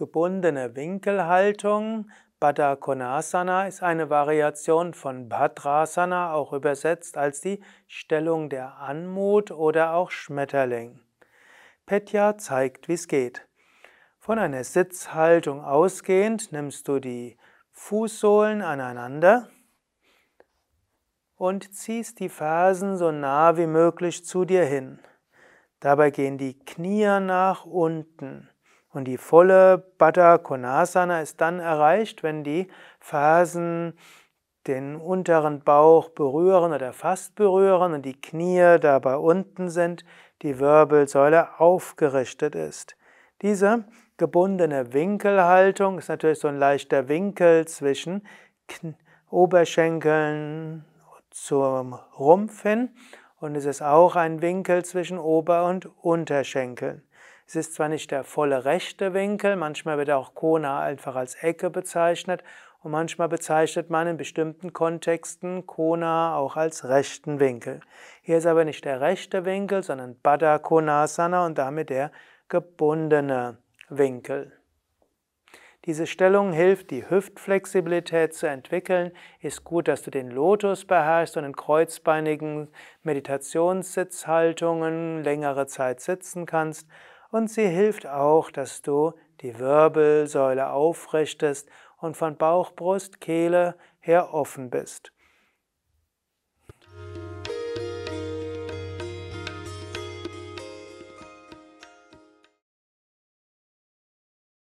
gebundene Winkelhaltung. Baddha Konasana ist eine Variation von Bhadrasana, auch übersetzt als die Stellung der Anmut oder auch Schmetterling. Petya zeigt, wie es geht. Von einer Sitzhaltung ausgehend nimmst du die Fußsohlen aneinander und ziehst die Fersen so nah wie möglich zu dir hin. Dabei gehen die Knie nach unten. Und die volle Baddha Konasana ist dann erreicht, wenn die Fersen den unteren Bauch berühren oder fast berühren und die Knie dabei unten sind, die Wirbelsäule aufgerichtet ist. Diese gebundene Winkelhaltung ist natürlich so ein leichter Winkel zwischen Oberschenkeln zum Rumpf hin und es ist auch ein Winkel zwischen Ober- und Unterschenkeln. Es ist zwar nicht der volle rechte Winkel, manchmal wird auch Kona einfach als Ecke bezeichnet und manchmal bezeichnet man in bestimmten Kontexten Kona auch als rechten Winkel. Hier ist aber nicht der rechte Winkel, sondern Baddha Konasana und damit der gebundene Winkel. Diese Stellung hilft, die Hüftflexibilität zu entwickeln. Ist gut, dass du den Lotus beherrschst und in kreuzbeinigen Meditationssitzhaltungen längere Zeit sitzen kannst und sie hilft auch, dass du die Wirbelsäule aufrichtest und von Bauch, Brust, Kehle her offen bist.